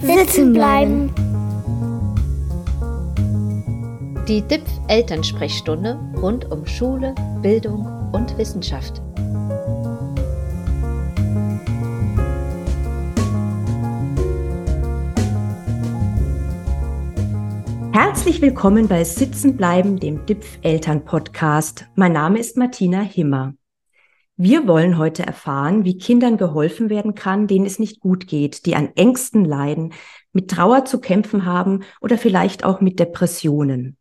Sitzen bleiben. Die DIPF Elternsprechstunde rund um Schule, Bildung und Wissenschaft. Herzlich willkommen bei Sitzen bleiben, dem DIPF Eltern Podcast. Mein Name ist Martina Himmer. Wir wollen heute erfahren, wie Kindern geholfen werden kann, denen es nicht gut geht, die an Ängsten leiden, mit Trauer zu kämpfen haben oder vielleicht auch mit Depressionen.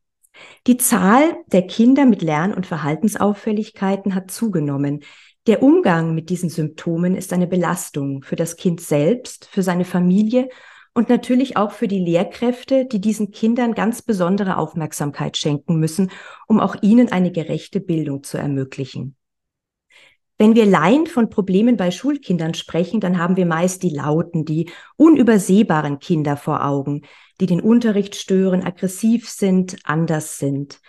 Die Zahl der Kinder mit Lern- und Verhaltensauffälligkeiten hat zugenommen. Der Umgang mit diesen Symptomen ist eine Belastung für das Kind selbst, für seine Familie und natürlich auch für die Lehrkräfte, die diesen Kindern ganz besondere Aufmerksamkeit schenken müssen, um auch ihnen eine gerechte Bildung zu ermöglichen. Wenn wir Laien von Problemen bei Schulkindern sprechen, dann haben wir meist die lauten, die unübersehbaren Kinder vor Augen, die den Unterricht stören, aggressiv sind, anders sind.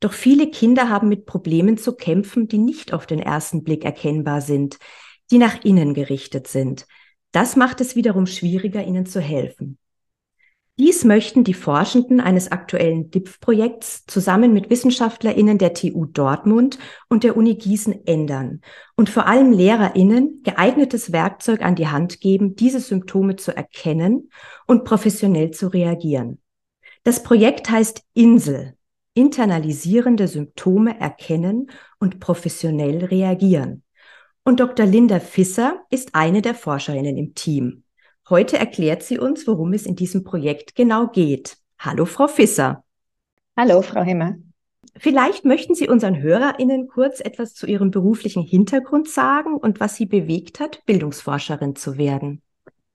Doch viele Kinder haben mit Problemen zu kämpfen, die nicht auf den ersten Blick erkennbar sind, die nach innen gerichtet sind. Das macht es wiederum schwieriger, ihnen zu helfen. Dies möchten die Forschenden eines aktuellen DIPF-Projekts zusammen mit WissenschaftlerInnen der TU Dortmund und der Uni Gießen ändern und vor allem LehrerInnen geeignetes Werkzeug an die Hand geben, diese Symptome zu erkennen und professionell zu reagieren. Das Projekt heißt Insel, internalisierende Symptome erkennen und professionell reagieren. Und Dr. Linda Fisser ist eine der Forscherinnen im Team. Heute erklärt sie uns, worum es in diesem Projekt genau geht. Hallo, Frau Fisser. Hallo, Frau Himmer. Vielleicht möchten Sie unseren HörerInnen kurz etwas zu Ihrem beruflichen Hintergrund sagen und was Sie bewegt hat, Bildungsforscherin zu werden.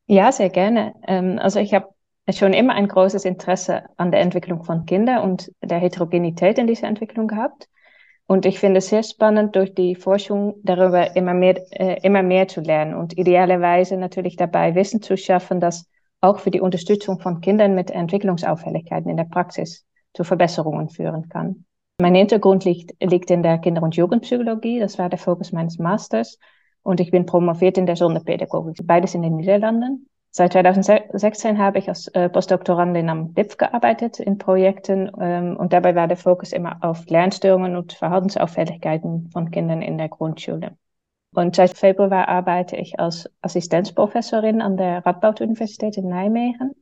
Ja, sehr gerne. Ähm, also ich habe schon immer ein großes Interesse an der Entwicklung von Kindern und der Heterogenität in dieser Entwicklung gehabt. Und ich finde es sehr spannend, durch die Forschung darüber immer mehr, äh, immer mehr zu lernen und idealerweise natürlich dabei Wissen zu schaffen, das auch für die Unterstützung von Kindern mit Entwicklungsauffälligkeiten in der Praxis zu Verbesserungen führen kann. Mein Hintergrund liegt, liegt in der Kinder- und Jugendpsychologie, das war der Fokus meines Masters. Und ich bin promoviert in der Sonderpädagogik, beides in den Niederlanden. Seit 2016 habe ich als äh, Postdoktorandin am DIPF gearbeitet in Projekten ähm, und dabei war der Fokus immer auf Lernstörungen und Verhaltensauffälligkeiten von Kindern in der Grundschule. Und seit Februar arbeite ich als Assistenzprofessorin an der Radboud-Universität in Nijmegen,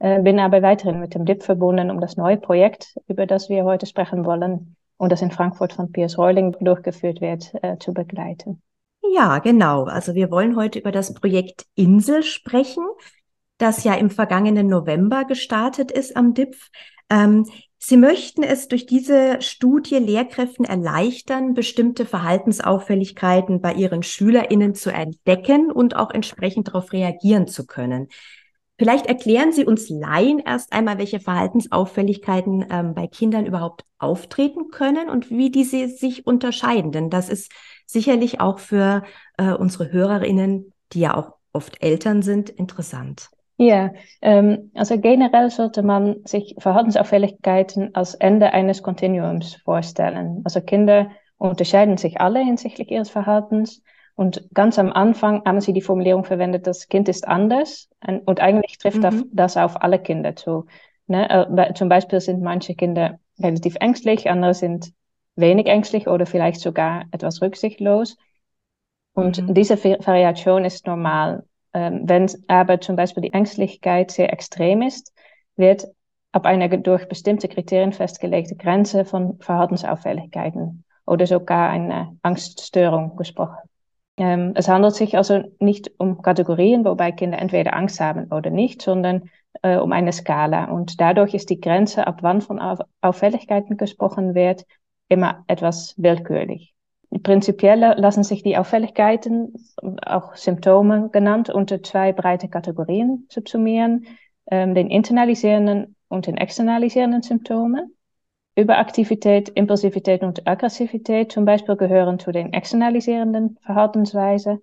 äh, bin aber weiterhin mit dem DIPF verbunden, um das neue Projekt, über das wir heute sprechen wollen und das in Frankfurt von Piers Reuling durchgeführt wird, äh, zu begleiten. Ja, genau. Also wir wollen heute über das Projekt Insel sprechen, das ja im vergangenen November gestartet ist am DIPF. Ähm, Sie möchten es durch diese Studie Lehrkräften erleichtern, bestimmte Verhaltensauffälligkeiten bei Ihren SchülerInnen zu entdecken und auch entsprechend darauf reagieren zu können. Vielleicht erklären Sie uns Laien erst einmal, welche Verhaltensauffälligkeiten ähm, bei Kindern überhaupt auftreten können und wie diese sich unterscheiden. Denn das ist sicherlich auch für äh, unsere Hörerinnen, die ja auch oft Eltern sind, interessant. Ja, ähm, also generell sollte man sich Verhaltensauffälligkeiten als Ende eines Kontinuums vorstellen. Also Kinder unterscheiden sich alle hinsichtlich ihres Verhaltens. Und ganz am Anfang haben sie die Formulierung verwendet, das Kind ist anders. Und eigentlich trifft mhm. das auf alle Kinder zu. Ne? Äh, zum Beispiel sind manche Kinder relativ ängstlich, andere sind wenig ängstlich oder vielleicht sogar etwas rücksichtslos. Und mhm. diese Variation ist normal. Ähm, wenn aber zum Beispiel die Ängstlichkeit sehr extrem ist, wird ab einer durch bestimmte Kriterien festgelegte Grenze von Verhaltensauffälligkeiten oder sogar eine Angststörung gesprochen. Ähm, es handelt sich also nicht um Kategorien, wobei Kinder entweder Angst haben oder nicht, sondern äh, um eine Skala. Und dadurch ist die Grenze, ab wann von Auffälligkeiten gesprochen wird, immer etwas willkürlich. Prinzipiell lassen sich die Auffälligkeiten, auch Symptome genannt, unter zwei breite Kategorien subsumieren, ähm, den internalisierenden und den externalisierenden Symptomen. Überaktivität, Impulsivität und Aggressivität zum Beispiel gehören zu den externalisierenden Verhaltensweisen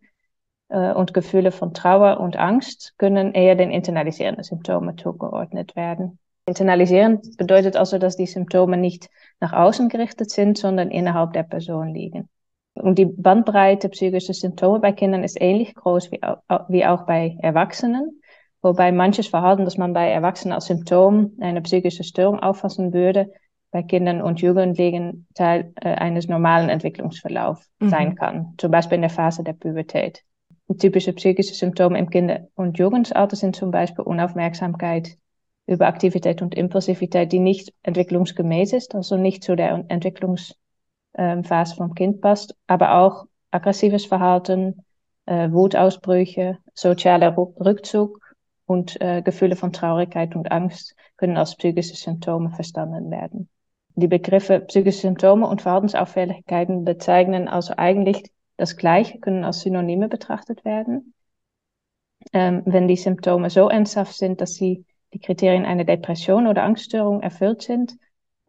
äh, und Gefühle von Trauer und Angst können eher den internalisierenden Symptomen zugeordnet werden. Internalisieren bedeutet also, dass die Symptome nicht nach außen gerichtet sind, sondern innerhalb der Person liegen. Und die Bandbreite psychischer Symptome bei Kindern ist ähnlich groß wie, wie auch bei Erwachsenen. wobei manches Verhalten, das man bei Erwachsenen als Symptom einer psychischen Störung auffassen würde, bei Kindern und Jugendlichen Teil äh, eines normalen Entwicklungsverlaufs mhm. sein kann, zum Beispiel in der Phase der Pubertät. Typische psychische Symptome im Kinder- und Jugendalter sind zum Beispiel Unaufmerksamkeit, Überaktivität und Impulsivität, die nicht entwicklungsgemäß ist, also nicht zu der Entwicklungsphase ähm, vom Kind passt, aber auch aggressives Verhalten, äh, Wutausbrüche, sozialer Rückzug und äh, Gefühle von Traurigkeit und Angst können als psychische Symptome verstanden werden. Die Begriffe psychische Symptome und Verhaltensauffälligkeiten bezeichnen also eigentlich das Gleiche, können als Synonyme betrachtet werden. Ähm, wenn die Symptome so ernsthaft sind, dass sie die Kriterien einer Depression oder Angststörung erfüllt sind,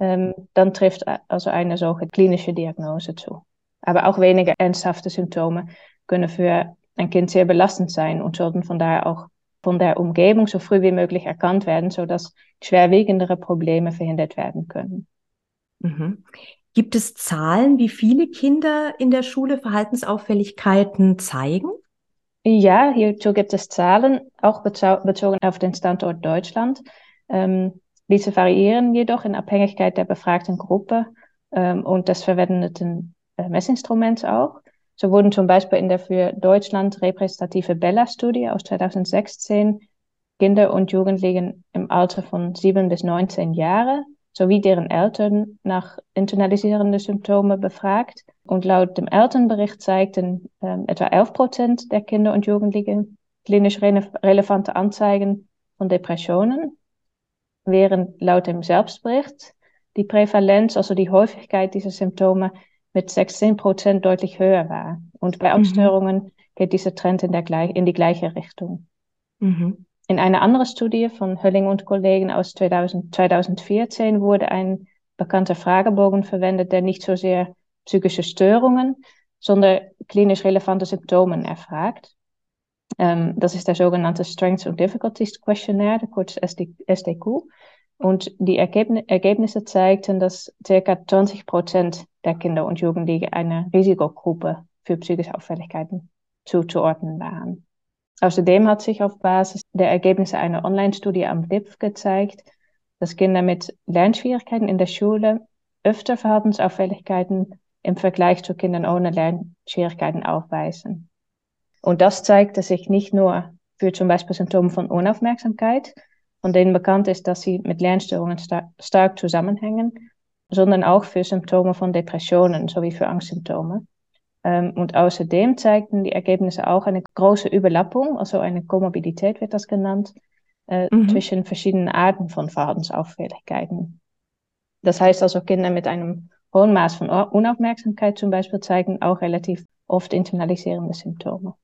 ähm, dann trifft also eine solche klinische Diagnose zu. Aber auch weniger ernsthafte Symptome können für ein Kind sehr belastend sein und sollten von daher auch von der Umgebung so früh wie möglich erkannt werden, sodass schwerwiegendere Probleme verhindert werden können. Mhm. Gibt es Zahlen, wie viele Kinder in der Schule Verhaltensauffälligkeiten zeigen? Ja, hierzu gibt es Zahlen, auch bezogen auf den Standort Deutschland. Ähm, diese variieren jedoch in Abhängigkeit der befragten Gruppe ähm, und des verwendeten äh, Messinstruments auch. So wurden zum Beispiel in der für Deutschland repräsentative Bella-Studie aus 2016 Kinder und Jugendlichen im Alter von 7 bis 19 Jahre sowie deren Eltern nach internalisierenden Symptomen befragt. Und laut dem Elternbericht zeigten ähm, etwa 11 Prozent der Kinder und Jugendlichen klinisch rele relevante Anzeigen von Depressionen, während laut dem Selbstbericht die Prävalenz, also die Häufigkeit dieser Symptome, mit 16 Prozent deutlich höher war. Und bei Angststörungen mhm. geht dieser Trend in, der, in die gleiche Richtung. Mhm. In einer anderen Studie von Hölling und Kollegen aus 2000, 2014 wurde ein bekannter Fragebogen verwendet, der nicht so sehr psychische Störungen, sondern klinisch relevante Symptomen erfragt. Ähm, das ist der sogenannte Strengths and Difficulties Questionnaire, kurz SDQ. Und die Ergebn Ergebnisse zeigten, dass ca. 20 Prozent der Kinder und Jugendlichen einer Risikogruppe für psychische Auffälligkeiten zuzuordnen waren. Außerdem hat sich auf Basis der Ergebnisse einer Online-Studie am DIPF gezeigt, dass Kinder mit Lernschwierigkeiten in der Schule öfter Verhaltensauffälligkeiten im Vergleich zu Kindern ohne Lernschwierigkeiten aufweisen. Und das zeigte sich nicht nur für zum Beispiel Symptome von Unaufmerksamkeit, von denen bekannt ist, dass sie mit Lernstörungen star stark zusammenhängen, sondern auch für Symptome von Depressionen sowie für Angstsymptome. Ähm, und außerdem zeigten die Ergebnisse auch eine große Überlappung, also eine Komorbidität wird das genannt, äh, mhm. zwischen verschiedenen Arten von Verhaltensauffälligkeiten. Das heißt also, Kinder mit einem hohen Maß von Unaufmerksamkeit zum Beispiel zeigen auch relativ oft internalisierende Symptome.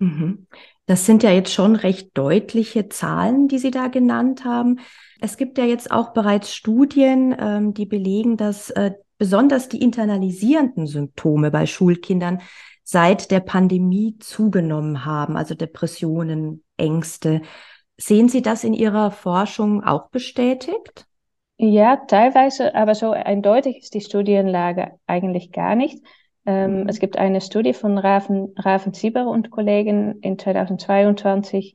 Mhm. Das sind ja jetzt schon recht deutliche Zahlen, die Sie da genannt haben. Es gibt ja jetzt auch bereits Studien, ähm, die belegen, dass äh, besonders die internalisierenden Symptome bei Schulkindern seit der Pandemie zugenommen haben, also Depressionen, Ängste. Sehen Sie das in Ihrer Forschung auch bestätigt? Ja, teilweise, aber so eindeutig ist die Studienlage eigentlich gar nicht. Ähm. Es gibt eine Studie von Raven, Raven Sieber und Kollegen in 2022,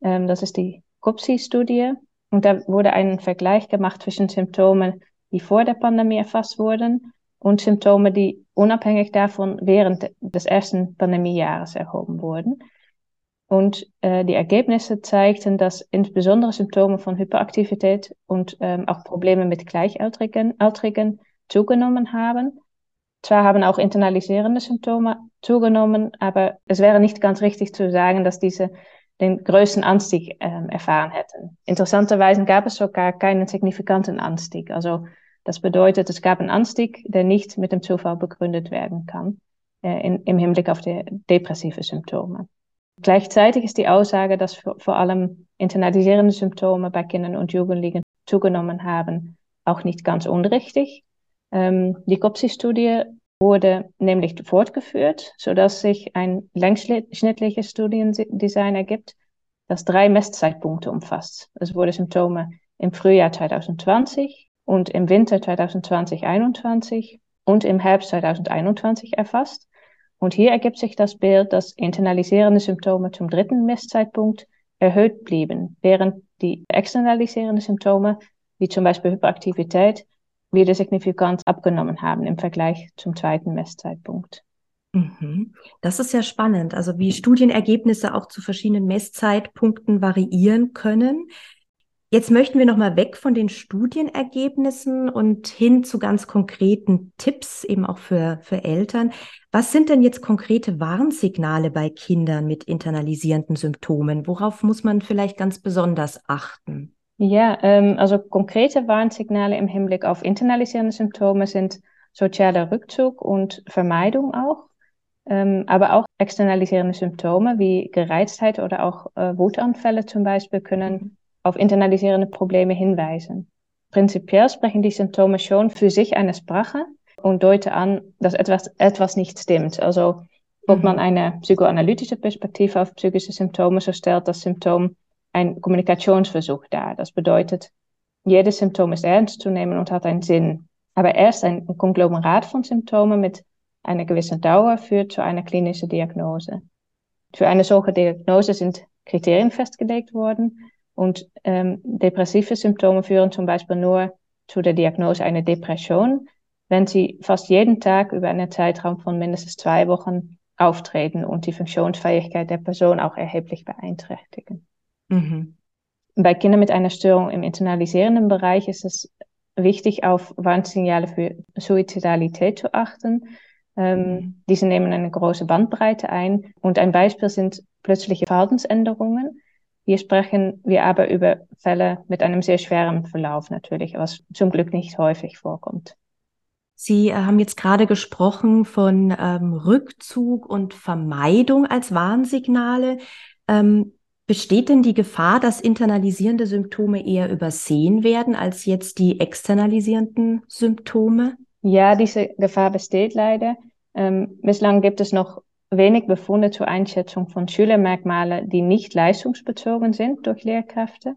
ähm, das ist die COPSI-Studie, und da wurde ein Vergleich gemacht zwischen Symptomen die vor der Pandemie erfasst wurden und Symptome, die unabhängig davon während des ersten Pandemiejahres erhoben wurden. Und äh, die Ergebnisse zeigten, dass insbesondere Symptome von Hyperaktivität und ähm, auch Probleme mit Gleichaltrigen Altrigen zugenommen haben. Zwar haben auch internalisierende Symptome zugenommen, aber es wäre nicht ganz richtig zu sagen, dass diese den größten Anstieg ähm, erfahren hätten. Interessanterweise gab es sogar keinen signifikanten Anstieg. Also das bedeutet, es gab einen Anstieg, der nicht mit dem Zufall begründet werden kann äh, in, im Hinblick auf die depressive Symptome. Gleichzeitig ist die Aussage, dass vor, vor allem internalisierende Symptome bei Kindern und Jugendlichen zugenommen haben, auch nicht ganz unrichtig. Ähm, die COPSI-Studie wurde nämlich fortgeführt, sodass sich ein längsschnittliches Studiendesign ergibt, das drei Messzeitpunkte umfasst. Es wurde Symptome im Frühjahr 2020 und im Winter 2020-21 und im Herbst 2021 erfasst. Und hier ergibt sich das Bild, dass internalisierende Symptome zum dritten Messzeitpunkt erhöht blieben, während die externalisierenden Symptome, wie zum Beispiel Hyperaktivität, wieder signifikant abgenommen haben im Vergleich zum zweiten Messzeitpunkt. Mhm. Das ist ja spannend, also wie Studienergebnisse auch zu verschiedenen Messzeitpunkten variieren können. Jetzt möchten wir nochmal weg von den Studienergebnissen und hin zu ganz konkreten Tipps, eben auch für, für Eltern. Was sind denn jetzt konkrete Warnsignale bei Kindern mit internalisierenden Symptomen? Worauf muss man vielleicht ganz besonders achten? Ja, ähm, also konkrete Warnsignale im Hinblick auf internalisierende Symptome sind sozialer Rückzug und Vermeidung auch, ähm, aber auch externalisierende Symptome wie Gereiztheit oder auch äh, Wutanfälle zum Beispiel können auf internalisierende Probleme hinweisen. Prinzipiell sprechen die Symptome schon für sich eine Sprache und deuten an, dass etwas, etwas nicht stimmt. Also ob man mhm. eine psychoanalytische Perspektive auf psychische Symptome, so stellt das Symptom ein Kommunikationsversuch dar. Das bedeutet, jedes Symptom ist ernst zu nehmen und hat einen Sinn. Aber erst ein Konglomerat von Symptomen mit einer gewissen Dauer führt zu einer klinischen Diagnose. Für eine solche Diagnose sind Kriterien festgelegt worden, und ähm, depressive Symptome führen zum Beispiel nur zu der Diagnose einer Depression, wenn sie fast jeden Tag über einen Zeitraum von mindestens zwei Wochen auftreten und die Funktionsfähigkeit der Person auch erheblich beeinträchtigen. Mhm. Bei Kindern mit einer Störung im internalisierenden Bereich ist es wichtig, auf Warnsignale für Suizidalität zu achten. Ähm, mhm. Diese nehmen eine große Bandbreite ein. Und ein Beispiel sind plötzliche Verhaltensänderungen, hier sprechen wir aber über Fälle mit einem sehr schweren Verlauf natürlich, was zum Glück nicht häufig vorkommt. Sie äh, haben jetzt gerade gesprochen von ähm, Rückzug und Vermeidung als Warnsignale. Ähm, besteht denn die Gefahr, dass internalisierende Symptome eher übersehen werden als jetzt die externalisierenden Symptome? Ja, diese Gefahr besteht leider. Ähm, bislang gibt es noch wenig Befunde zur Einschätzung von Schülermerkmalen, die nicht leistungsbezogen sind durch Lehrkräfte.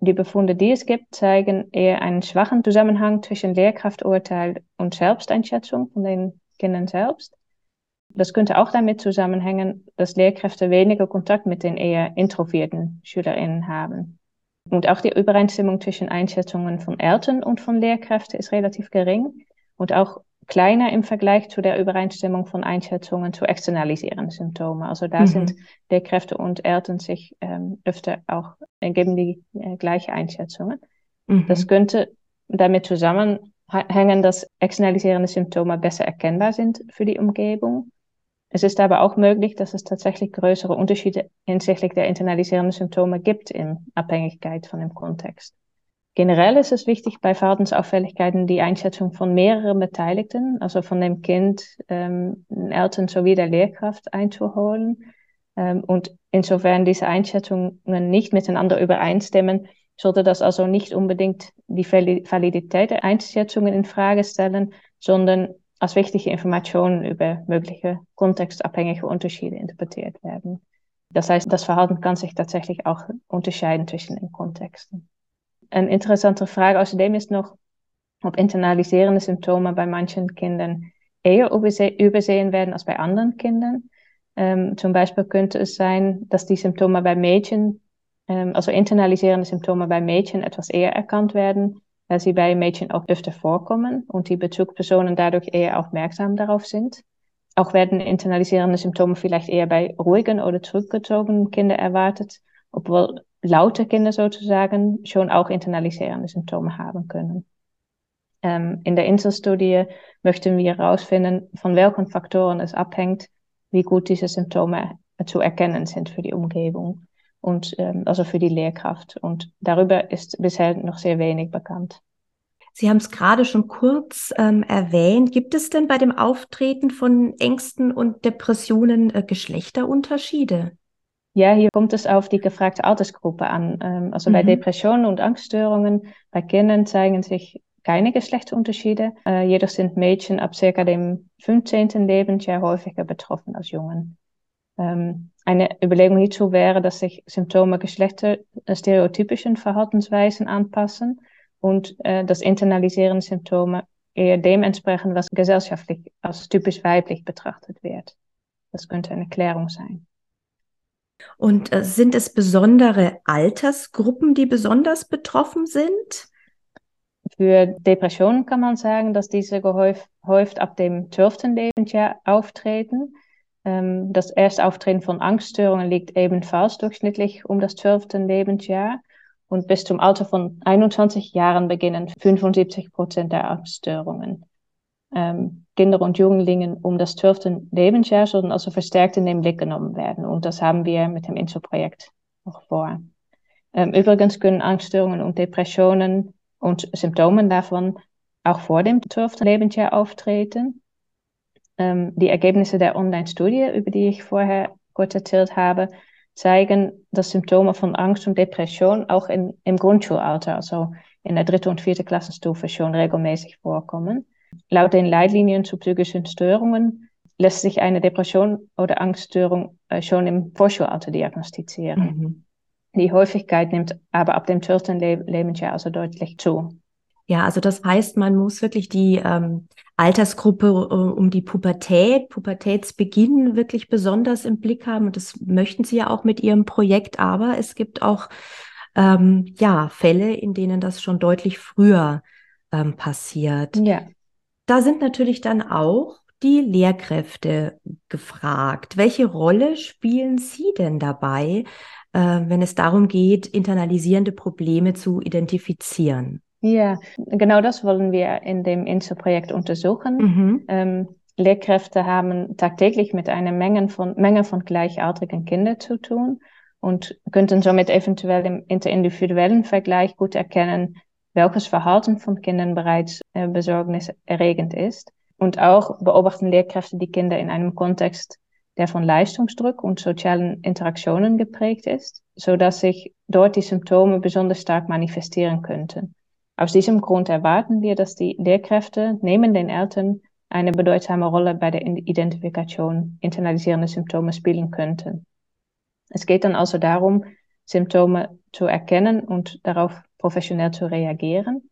Die Befunde, die es gibt, zeigen eher einen schwachen Zusammenhang zwischen Lehrkrafturteil und Selbsteinschätzung von den Kindern selbst. Das könnte auch damit zusammenhängen, dass Lehrkräfte weniger Kontakt mit den eher introvierten SchülerInnen haben. Und auch die Übereinstimmung zwischen Einschätzungen von Eltern und von Lehrkräften ist relativ gering. Und auch kleiner im Vergleich zu der Übereinstimmung von Einschätzungen zu externalisierenden Symptomen. Also da mhm. sind Lehrkräfte und Eltern sich ähm, öfter auch, äh, geben die äh, gleiche Einschätzungen. Mhm. Das könnte damit zusammenhängen, dass externalisierende Symptome besser erkennbar sind für die Umgebung. Es ist aber auch möglich, dass es tatsächlich größere Unterschiede hinsichtlich der internalisierenden Symptome gibt in Abhängigkeit von dem Kontext. Generell ist es wichtig, bei Verhaltensauffälligkeiten die Einschätzung von mehreren Beteiligten, also von dem Kind, ähm, Eltern sowie der Lehrkraft einzuholen. Ähm, und insofern diese Einschätzungen nicht miteinander übereinstimmen, sollte das also nicht unbedingt die Validität der Einschätzungen in Frage stellen, sondern als wichtige Informationen über mögliche kontextabhängige Unterschiede interpretiert werden. Das heißt, das Verhalten kann sich tatsächlich auch unterscheiden zwischen den Kontexten. Eine interessante Frage außerdem ist noch, ob internalisierende Symptome bei manchen Kindern eher übersehen werden als bei anderen Kindern. Ähm, zum Beispiel könnte es sein, dass die Symptome bei Mädchen, ähm, also internalisierende Symptome bei Mädchen etwas eher erkannt werden, weil sie bei Mädchen auch öfter vorkommen und die Bezugspersonen dadurch eher aufmerksam darauf sind. Auch werden internalisierende Symptome vielleicht eher bei ruhigen oder zurückgezogenen Kindern erwartet, obwohl laute Kinder sozusagen schon auch internalisierende Symptome haben können. Ähm, in der Inselstudie möchten wir herausfinden, von welchen Faktoren es abhängt, wie gut diese Symptome zu erkennen sind für die Umgebung und ähm, also für die Lehrkraft. Und darüber ist bisher noch sehr wenig bekannt. Sie haben es gerade schon kurz ähm, erwähnt. Gibt es denn bei dem Auftreten von Ängsten und Depressionen äh, Geschlechterunterschiede? Ja, hier kommt es auf die gefragte Altersgruppe an. Ähm, also mhm. bei Depressionen und Angststörungen bei Kindern zeigen sich keine Geschlechtsunterschiede. Äh, jedoch sind Mädchen ab circa dem 15. Lebensjahr häufiger betroffen als Jungen. Ähm, eine Überlegung hierzu wäre, dass sich Symptome geschlechterstereotypischen Verhaltensweisen anpassen und äh, das internalisierende Symptome eher dem entsprechen, was gesellschaftlich als typisch weiblich betrachtet wird. Das könnte eine Klärung sein. Und äh, sind es besondere Altersgruppen, die besonders betroffen sind? Für Depressionen kann man sagen, dass diese gehäuft ab dem 12. Lebensjahr auftreten. Ähm, das erste Auftreten von Angststörungen liegt ebenfalls durchschnittlich um das 12. Lebensjahr. Und bis zum Alter von 21 Jahren beginnen 75 Prozent der Angststörungen. Ähm, Kinder und Jugendlichen um das 12. Lebensjahr sollen also verstärkt in den Blick genommen werden. Und das haben wir mit dem INSO-Projekt noch vor. Ähm, übrigens können Angststörungen und Depressionen und Symptome davon auch vor dem 12. Lebensjahr auftreten. Ähm, die Ergebnisse der Online-Studie, über die ich vorher kurz erzählt habe, zeigen, dass Symptome von Angst und Depression auch in, im Grundschulalter, also in der dritten und vierten Klassenstufe, schon regelmäßig vorkommen. Laut den Leitlinien zu psychischen Störungen lässt sich eine Depression oder Angststörung äh, schon im Vorschulalter diagnostizieren. Mhm. Die Häufigkeit nimmt aber ab dem 12. Le Lebensjahr also deutlich zu. Ja, also das heißt, man muss wirklich die ähm, Altersgruppe äh, um die Pubertät, Pubertätsbeginn wirklich besonders im Blick haben. Und das möchten Sie ja auch mit Ihrem Projekt. Aber es gibt auch ähm, ja Fälle, in denen das schon deutlich früher ähm, passiert. Ja. Da sind natürlich dann auch die Lehrkräfte gefragt. Welche Rolle spielen Sie denn dabei, äh, wenn es darum geht, internalisierende Probleme zu identifizieren? Ja, genau das wollen wir in dem INSO-Projekt untersuchen. Mhm. Ähm, Lehrkräfte haben tagtäglich mit einer Menge von, Menge von gleichartigen Kindern zu tun und könnten somit eventuell im interindividuellen Vergleich gut erkennen, welches Verhalten von Kindern bereits äh, besorgniserregend ist. Und auch beobachten Lehrkräfte die Kinder in einem Kontext, der von Leistungsdruck und sozialen Interaktionen geprägt ist, so dass sich dort die Symptome besonders stark manifestieren könnten. Aus diesem Grund erwarten wir, dass die Lehrkräfte neben den Eltern eine bedeutsame Rolle bei der Identifikation internalisierender Symptome spielen könnten. Es geht dann also darum, Symptome zu erkennen und darauf professionell zu reagieren.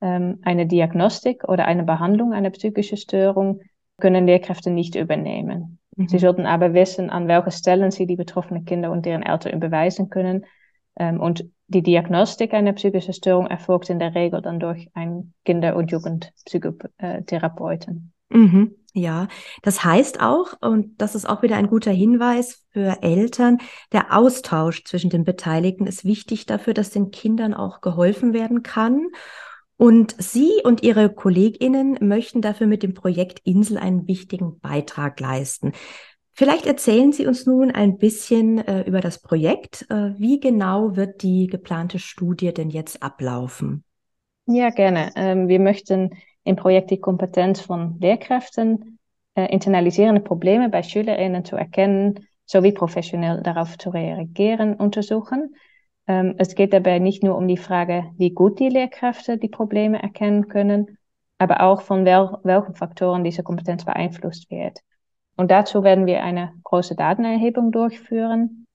Ähm, eine Diagnostik oder eine Behandlung einer psychischen Störung können Lehrkräfte nicht übernehmen. Mhm. Sie sollten aber wissen, an welchen Stellen sie die betroffenen Kinder und deren Eltern überweisen können ähm, und die Diagnostik einer psychischen Störung erfolgt in der Regel dann durch einen Kinder- und Jugendpsychotherapeuten. Mhm, ja, das heißt auch, und das ist auch wieder ein guter Hinweis für Eltern, der Austausch zwischen den Beteiligten ist wichtig dafür, dass den Kindern auch geholfen werden kann. Und Sie und Ihre Kolleginnen möchten dafür mit dem Projekt Insel einen wichtigen Beitrag leisten. Vielleicht erzählen Sie uns nun ein bisschen äh, über das Projekt. Äh, wie genau wird die geplante Studie denn jetzt ablaufen? Ja, gerne. Ähm, wir möchten im Projekt die Kompetenz von Lehrkräften, äh, internalisierende Probleme bei Schülerinnen zu erkennen, sowie professionell darauf zu reagieren, untersuchen. Ähm, es geht dabei nicht nur um die Frage, wie gut die Lehrkräfte die Probleme erkennen können, aber auch von wel welchen Faktoren diese Kompetenz beeinflusst wird. Und dazu werden wir eine große Datenerhebung durchführen.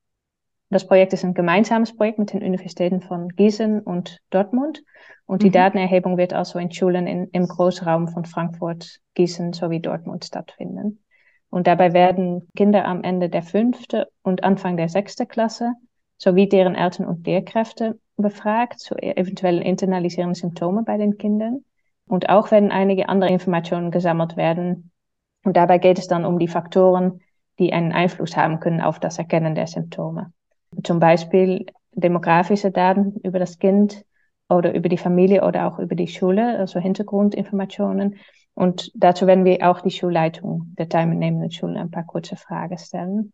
Das Projekt ist ein gemeinsames Projekt mit den Universitäten von Gießen und Dortmund. Und die mhm. Datenerhebung wird also in Schulen in, im Großraum von Frankfurt, Gießen sowie Dortmund stattfinden. Und dabei werden Kinder am Ende der fünfte und Anfang der sechste Klasse sowie deren Eltern und Lehrkräfte befragt zu eventuellen internalisierenden Symptomen bei den Kindern. Und auch werden einige andere Informationen gesammelt werden, und dabei geht es dann um die Faktoren, die einen Einfluss haben können auf das Erkennen der Symptome. Zum Beispiel demografische Daten über das Kind oder über die Familie oder auch über die Schule, also Hintergrundinformationen. Und dazu werden wir auch die Schulleitung der teilnehmenden Schulen ein paar kurze Fragen stellen.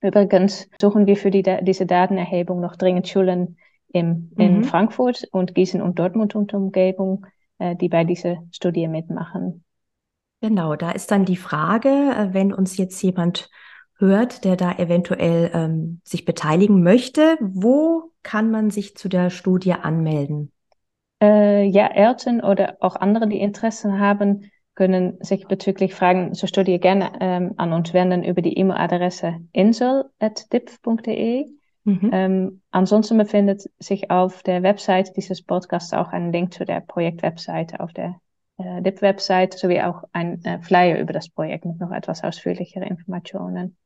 Übrigens suchen wir für die, diese Datenerhebung noch dringend Schulen im, in mhm. Frankfurt und Gießen und Dortmund und Umgebung, äh, die bei dieser Studie mitmachen. Genau, da ist dann die Frage, äh, wenn uns jetzt jemand hört, der da eventuell ähm, sich beteiligen möchte, wo kann man sich zu der Studie anmelden? Äh, ja, Eltern oder auch andere, die Interesse haben, können sich bezüglich Fragen zur Studie gerne ähm, an uns wenden über die E-Mail-Adresse insel.dipf.de. Mhm. Ähm, ansonsten befindet sich auf der Website dieses Podcasts auch ein Link zu der Projektwebseite auf der äh, DIP-Website sowie auch ein äh, Flyer über das Projekt mit noch etwas ausführlicheren Informationen.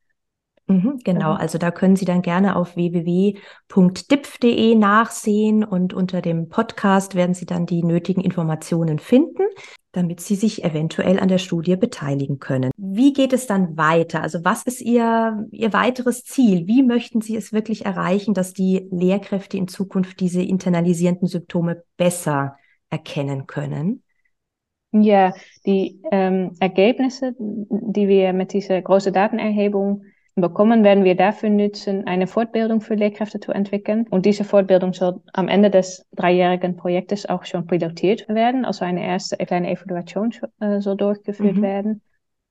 Mhm, genau, mhm. also da können Sie dann gerne auf www.dipf.de nachsehen und unter dem Podcast werden Sie dann die nötigen Informationen finden, damit Sie sich eventuell an der Studie beteiligen können. Wie geht es dann weiter? Also was ist Ihr, Ihr weiteres Ziel? Wie möchten Sie es wirklich erreichen, dass die Lehrkräfte in Zukunft diese internalisierenden Symptome besser erkennen können? Ja, die ähm, Ergebnisse, die wir mit dieser großen Datenerhebung bekommen, werden wir dafür nutzen, eine Fortbildung für Lehrkräfte zu entwickeln. Und diese Fortbildung soll am Ende des dreijährigen Projektes auch schon pilotiert werden. Also eine erste kleine Evaluation äh, soll durchgeführt mhm. werden.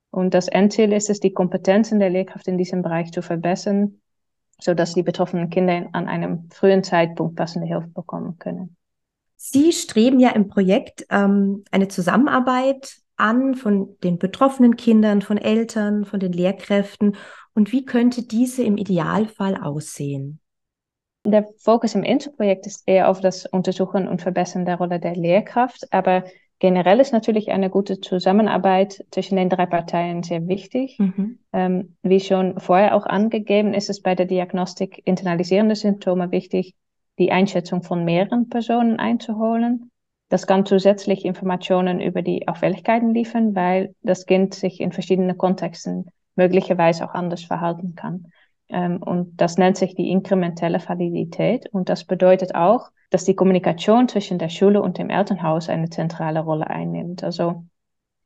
Und das Endziel ist es, die Kompetenzen der Lehrkräfte in diesem Bereich zu verbessern, sodass die betroffenen Kinder an einem frühen Zeitpunkt passende Hilfe bekommen können. Sie streben ja im Projekt ähm, eine Zusammenarbeit an von den betroffenen Kindern, von Eltern, von den Lehrkräften. Und wie könnte diese im Idealfall aussehen? Der Fokus im Inselprojekt ist eher auf das Untersuchen und Verbessern der Rolle der Lehrkraft, aber generell ist natürlich eine gute Zusammenarbeit zwischen den drei Parteien sehr wichtig. Mhm. Ähm, wie schon vorher auch angegeben, ist es bei der Diagnostik internalisierender Symptome wichtig, die Einschätzung von mehreren Personen einzuholen. Das kann zusätzlich Informationen über die Auffälligkeiten liefern, weil das Kind sich in verschiedenen Kontexten möglicherweise auch anders verhalten kann. Ähm, und das nennt sich die inkrementelle Validität. Und das bedeutet auch, dass die Kommunikation zwischen der Schule und dem Elternhaus eine zentrale Rolle einnimmt. Also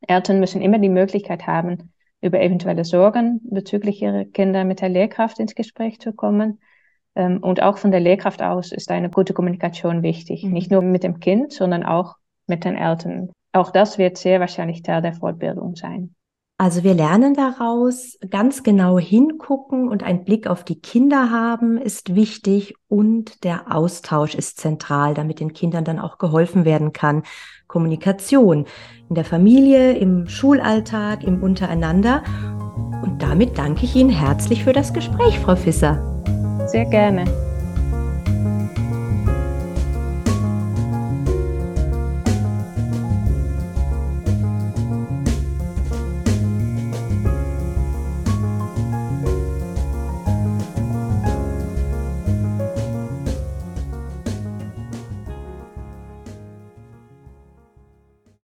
Eltern müssen immer die Möglichkeit haben, über eventuelle Sorgen bezüglich ihrer Kinder mit der Lehrkraft ins Gespräch zu kommen. Ähm, und auch von der Lehrkraft aus ist eine gute Kommunikation wichtig. Mhm. Nicht nur mit dem Kind, sondern auch mit den Eltern. Auch das wird sehr wahrscheinlich Teil der Fortbildung sein. Also wir lernen daraus, ganz genau hingucken und einen Blick auf die Kinder haben ist wichtig und der Austausch ist zentral, damit den Kindern dann auch geholfen werden kann. Kommunikation in der Familie, im Schulalltag, im Untereinander. Und damit danke ich Ihnen herzlich für das Gespräch, Frau Fisser. Sehr gerne.